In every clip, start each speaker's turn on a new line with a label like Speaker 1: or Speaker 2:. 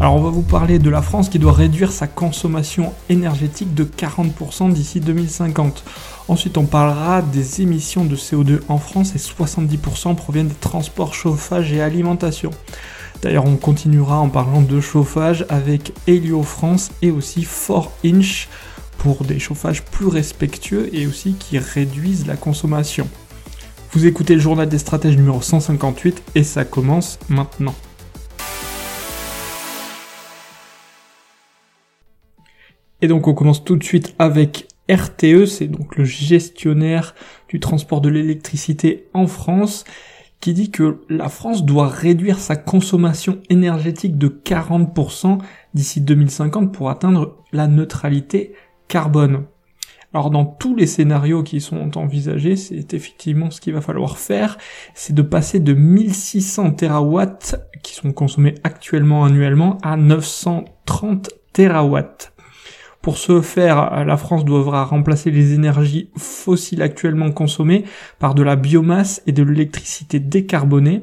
Speaker 1: Alors on va vous parler de la France qui doit réduire sa consommation énergétique de 40% d'ici 2050. Ensuite on parlera des émissions de CO2 en France et 70% proviennent des transports, chauffage et alimentation. D'ailleurs on continuera en parlant de chauffage avec Helio France et aussi 4Inch pour des chauffages plus respectueux et aussi qui réduisent la consommation. Vous écoutez le journal des stratèges numéro 158 et ça commence maintenant. Et donc on commence tout de suite avec RTE, c'est donc le gestionnaire du transport de l'électricité en France, qui dit que la France doit réduire sa consommation énergétique de 40% d'ici 2050 pour atteindre la neutralité carbone. Alors dans tous les scénarios qui sont envisagés, c'est effectivement ce qu'il va falloir faire, c'est de passer de 1600 terawatts qui sont consommés actuellement annuellement à 930 terawatts. Pour ce faire, la France devra remplacer les énergies fossiles actuellement consommées par de la biomasse et de l'électricité décarbonée,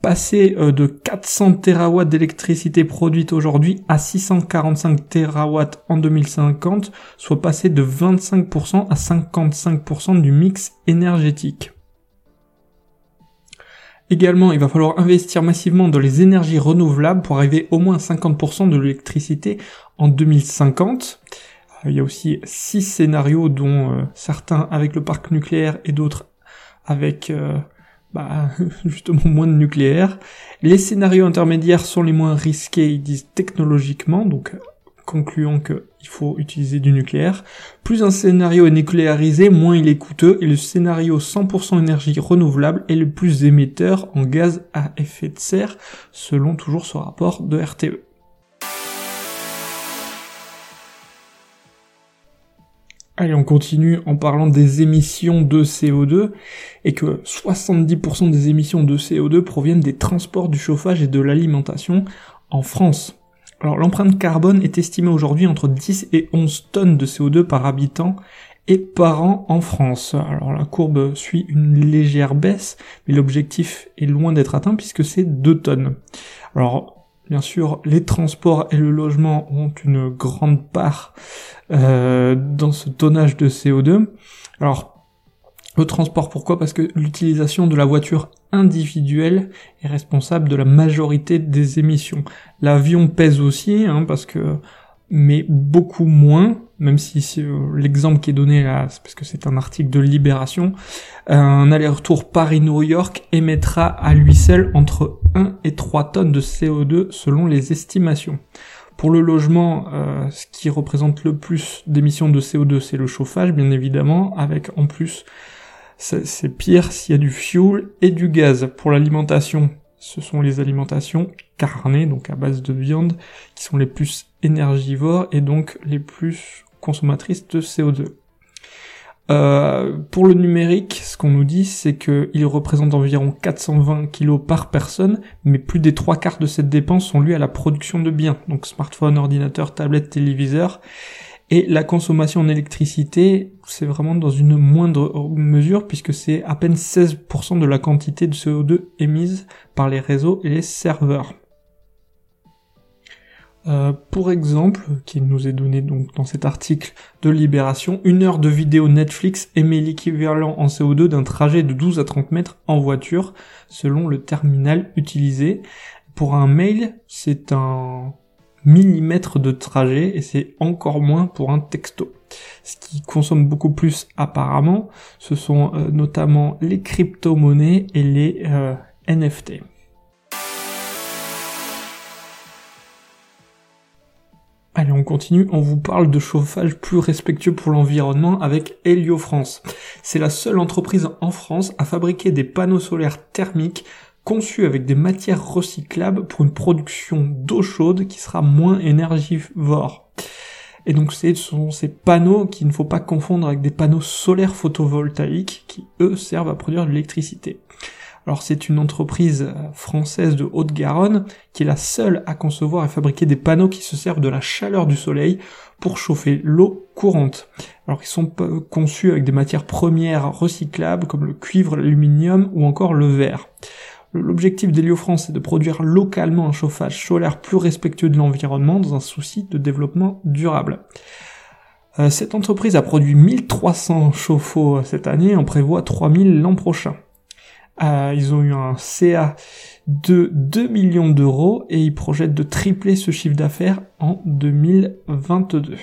Speaker 1: passer euh, de 400 terawatts d'électricité produite aujourd'hui à 645 terawatts en 2050, soit passer de 25% à 55% du mix énergétique. Également, il va falloir investir massivement dans les énergies renouvelables pour arriver au moins 50% de l'électricité en 2050. Il y a aussi six scénarios dont euh, certains avec le parc nucléaire et d'autres avec euh, bah, justement moins de nucléaire. Les scénarios intermédiaires sont les moins risqués, ils disent technologiquement, donc concluons qu'il faut utiliser du nucléaire. Plus un scénario est nucléarisé, moins il est coûteux, et le scénario 100% énergie renouvelable est le plus émetteur en gaz à effet de serre, selon toujours ce rapport de RTE. Allez, on continue en parlant des émissions de CO2 et que 70% des émissions de CO2 proviennent des transports, du chauffage et de l'alimentation en France. Alors l'empreinte carbone est estimée aujourd'hui entre 10 et 11 tonnes de CO2 par habitant et par an en France. Alors la courbe suit une légère baisse, mais l'objectif est loin d'être atteint puisque c'est 2 tonnes. Alors Bien sûr, les transports et le logement ont une grande part euh, dans ce tonnage de CO2. Alors, le transport, pourquoi? Parce que l'utilisation de la voiture individuelle est responsable de la majorité des émissions. L'avion pèse aussi, hein, parce que mais beaucoup moins, même si l'exemple qui est donné là, c'est parce que c'est un article de Libération, un aller-retour Paris-New York émettra à lui seul entre 1 et 3 tonnes de CO2 selon les estimations. Pour le logement, euh, ce qui représente le plus d'émissions de CO2, c'est le chauffage, bien évidemment, avec en plus, c'est pire s'il y a du fuel et du gaz. Pour l'alimentation, ce sont les alimentations carnées, donc à base de viande, qui sont les plus énergivores et donc les plus consommatrices de CO2. Euh, pour le numérique, ce qu'on nous dit, c'est qu'il représente environ 420 kg par personne, mais plus des trois quarts de cette dépense sont liées à la production de biens, donc smartphone, ordinateur, tablette, téléviseur. Et la consommation en électricité, c'est vraiment dans une moindre mesure puisque c'est à peine 16% de la quantité de CO2 émise par les réseaux et les serveurs. Euh, pour exemple, qui nous est donné donc dans cet article de Libération, une heure de vidéo Netflix émet l'équivalent en CO2 d'un trajet de 12 à 30 mètres en voiture, selon le terminal utilisé. Pour un mail, c'est un millimètre de trajet et c'est encore moins pour un texto. Ce qui consomme beaucoup plus apparemment, ce sont euh, notamment les crypto-monnaies et les euh, NFT. Allez, on continue, on vous parle de chauffage plus respectueux pour l'environnement avec Helio France. C'est la seule entreprise en France à fabriquer des panneaux solaires thermiques conçu avec des matières recyclables pour une production d'eau chaude qui sera moins énergivore. Et donc ce sont ces panneaux qu'il ne faut pas confondre avec des panneaux solaires photovoltaïques qui eux servent à produire de l'électricité. Alors c'est une entreprise française de Haute-Garonne qui est la seule à concevoir et fabriquer des panneaux qui se servent de la chaleur du soleil pour chauffer l'eau courante. Alors ils sont conçus avec des matières premières recyclables comme le cuivre, l'aluminium ou encore le verre. L'objectif d'Héliofrance est de produire localement un chauffage solaire plus respectueux de l'environnement dans un souci de développement durable. Euh, cette entreprise a produit 1300 chauffe-eau cette année, on prévoit 3000 l'an prochain. Euh, ils ont eu un CA de 2 millions d'euros et ils projettent de tripler ce chiffre d'affaires en 2022.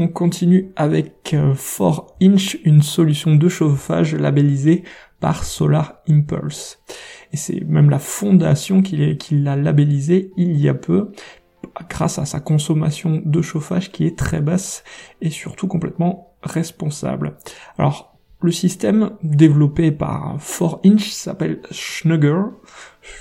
Speaker 1: On continue avec 4Inch, euh, une solution de chauffage labellisée par Solar Impulse. Et c'est même la fondation qui l'a labellisé il y a peu, grâce à sa consommation de chauffage qui est très basse et surtout complètement responsable. Alors, le système développé par 4Inch s'appelle Schnugger,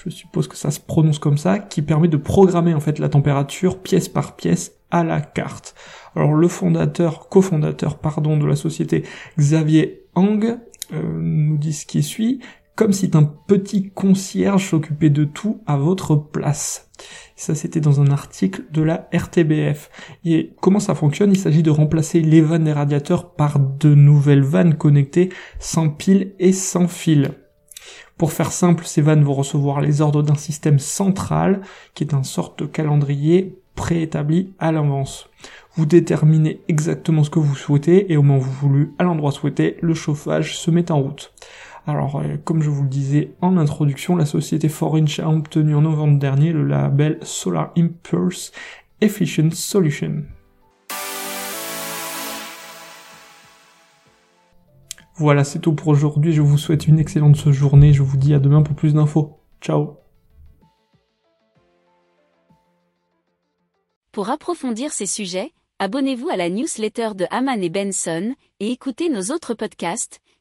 Speaker 1: je suppose que ça se prononce comme ça, qui permet de programmer en fait la température pièce par pièce à la carte. Alors le fondateur, cofondateur pardon de la société Xavier Hang euh, nous dit ce qui suit, comme si un petit concierge s'occupait de tout à votre place. Ça, c'était dans un article de la RTBF. Et comment ça fonctionne? Il s'agit de remplacer les vannes des radiateurs par de nouvelles vannes connectées sans pile et sans fil. Pour faire simple, ces vannes vont recevoir les ordres d'un système central, qui est un sorte de calendrier préétabli à l'avance. Vous déterminez exactement ce que vous souhaitez et au moment voulez, à l'endroit souhaité, le chauffage se met en route. Alors, euh, comme je vous le disais en introduction, la société 4Inch a obtenu en novembre dernier le label Solar Impulse Efficient Solution. Voilà, c'est tout pour aujourd'hui. Je vous souhaite une excellente journée. Je vous dis à demain pour plus d'infos. Ciao
Speaker 2: Pour approfondir ces sujets, abonnez-vous à la newsletter de Haman et Benson et écoutez nos autres podcasts